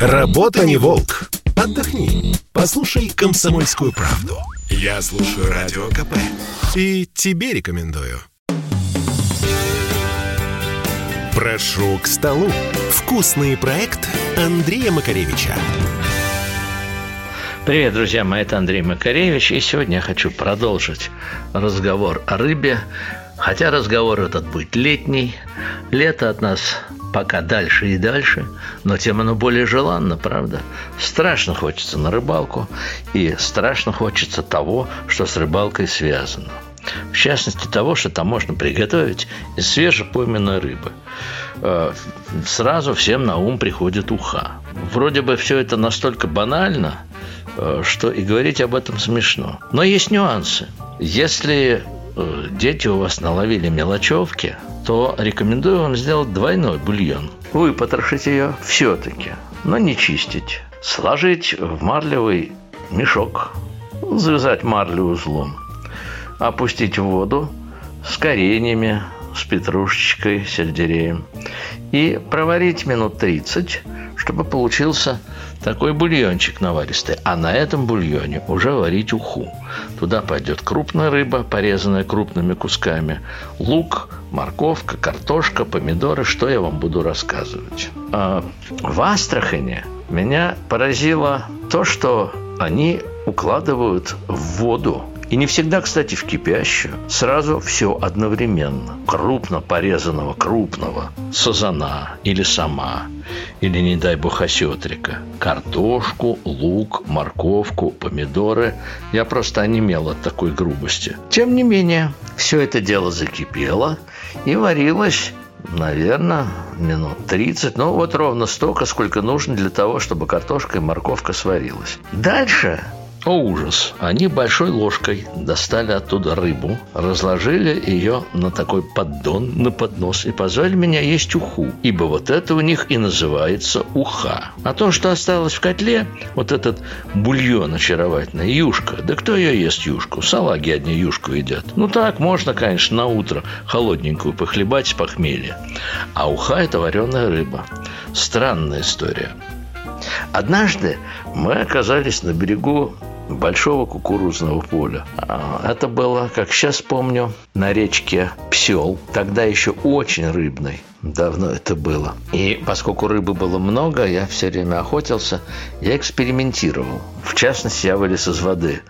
Работа не волк. Отдохни. Послушай комсомольскую правду. Я слушаю радио КП. И тебе рекомендую. Прошу к столу. Вкусный проект Андрея Макаревича. Привет, друзья мои, это Андрей Макаревич, и сегодня я хочу продолжить разговор о рыбе, хотя разговор этот будет летний, лето от нас пока дальше и дальше, но тем оно более желанно, правда? Страшно хочется на рыбалку, и страшно хочется того, что с рыбалкой связано. В частности, того, что там можно приготовить из свежепойменной рыбы. Э, сразу всем на ум приходит уха. Вроде бы все это настолько банально, э, что и говорить об этом смешно. Но есть нюансы. Если дети у вас наловили мелочевки, то рекомендую вам сделать двойной бульон. Вы потрошите ее все-таки, но не чистить. Сложить в марлевый мешок, завязать марлю узлом, опустить в воду с кореньями, с петрушечкой, сельдереем и проварить минут 30, чтобы получился такой бульончик наваристый. А на этом бульоне уже варить уху. Туда пойдет крупная рыба, порезанная крупными кусками, лук, морковка, картошка, помидоры. Что я вам буду рассказывать? А в Астрахане меня поразило то, что они укладывают в воду и не всегда, кстати, в кипящую. Сразу все одновременно. Крупно порезанного крупного сазана или сама, или, не дай бог, осетрика. Картошку, лук, морковку, помидоры. Я просто онемел от такой грубости. Тем не менее, все это дело закипело и варилось наверное, минут 30. Ну, вот ровно столько, сколько нужно для того, чтобы картошка и морковка сварилась. Дальше о ужас! Они большой ложкой достали оттуда рыбу, разложили ее на такой поддон, на поднос и позвали меня есть уху, ибо вот это у них и называется уха. А то, что осталось в котле, вот этот бульон очаровательный, юшка, да кто ее ест юшку? Салаги одни юшку едят. Ну так, можно, конечно, на утро холодненькую похлебать с похмелья. А уха – это вареная рыба. Странная история. Однажды мы оказались на берегу большого кукурузного поля. А, это было, как сейчас помню, на речке Псел, тогда еще очень рыбной. Давно это было. И поскольку рыбы было много, я все время охотился, я экспериментировал. В частности, я вылез из воды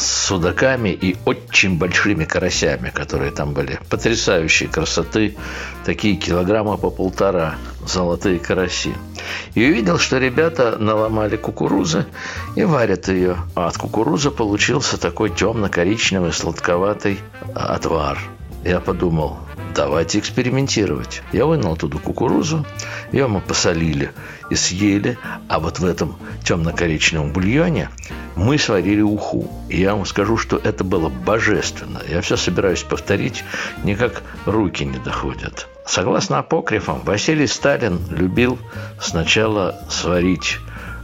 с судаками и очень большими карасями, которые там были. Потрясающей красоты, такие килограмма по полтора, золотые караси. И увидел, что ребята наломали кукурузы и варят ее. А от кукурузы получился такой темно-коричневый сладковатый отвар. Я подумал, давайте экспериментировать. Я вынул оттуда кукурузу, ее мы посолили и съели, а вот в этом темно-коричневом бульоне мы сварили уху. И я вам скажу, что это было божественно. Я все собираюсь повторить, никак руки не доходят. Согласно апокрифам, Василий Сталин любил сначала сварить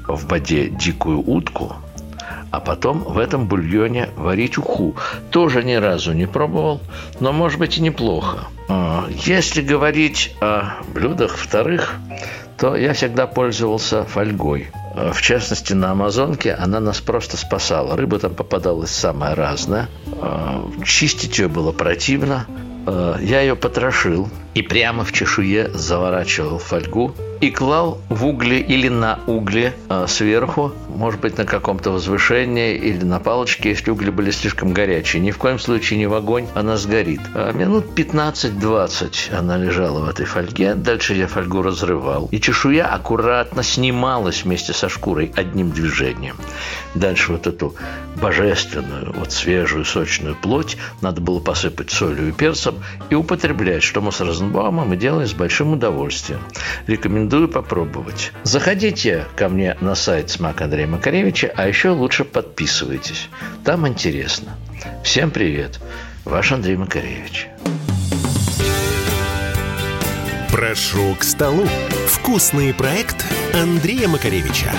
в воде дикую утку, а потом в этом бульоне варить уху. Тоже ни разу не пробовал, но может быть и неплохо. А, если говорить о блюдах вторых, то я всегда пользовался фольгой. А, в частности, на Амазонке она нас просто спасала. Рыба там попадалась самая разная. А, чистить ее было противно. Я ее потрошил и прямо в чешуе заворачивал фольгу и клал в угли или на угли сверху, может быть, на каком-то возвышении или на палочке, если угли были слишком горячие. Ни в коем случае не в огонь, она сгорит. А минут 15-20 она лежала в этой фольге. Дальше я фольгу разрывал. И чешуя аккуратно снималась вместе со шкурой одним движением. Дальше вот эту божественную, вот свежую, сочную плоть надо было посыпать солью и перцем и употреблять, что мы с Розенбаумом и делаем с большим удовольствием. Рекомендую попробовать. Заходите ко мне на сайт Смак Андрея Макаревича, а еще лучше подписывайтесь. Там интересно. Всем привет. Ваш Андрей Макаревич. Прошу к столу. Вкусный проект Андрея Макаревича.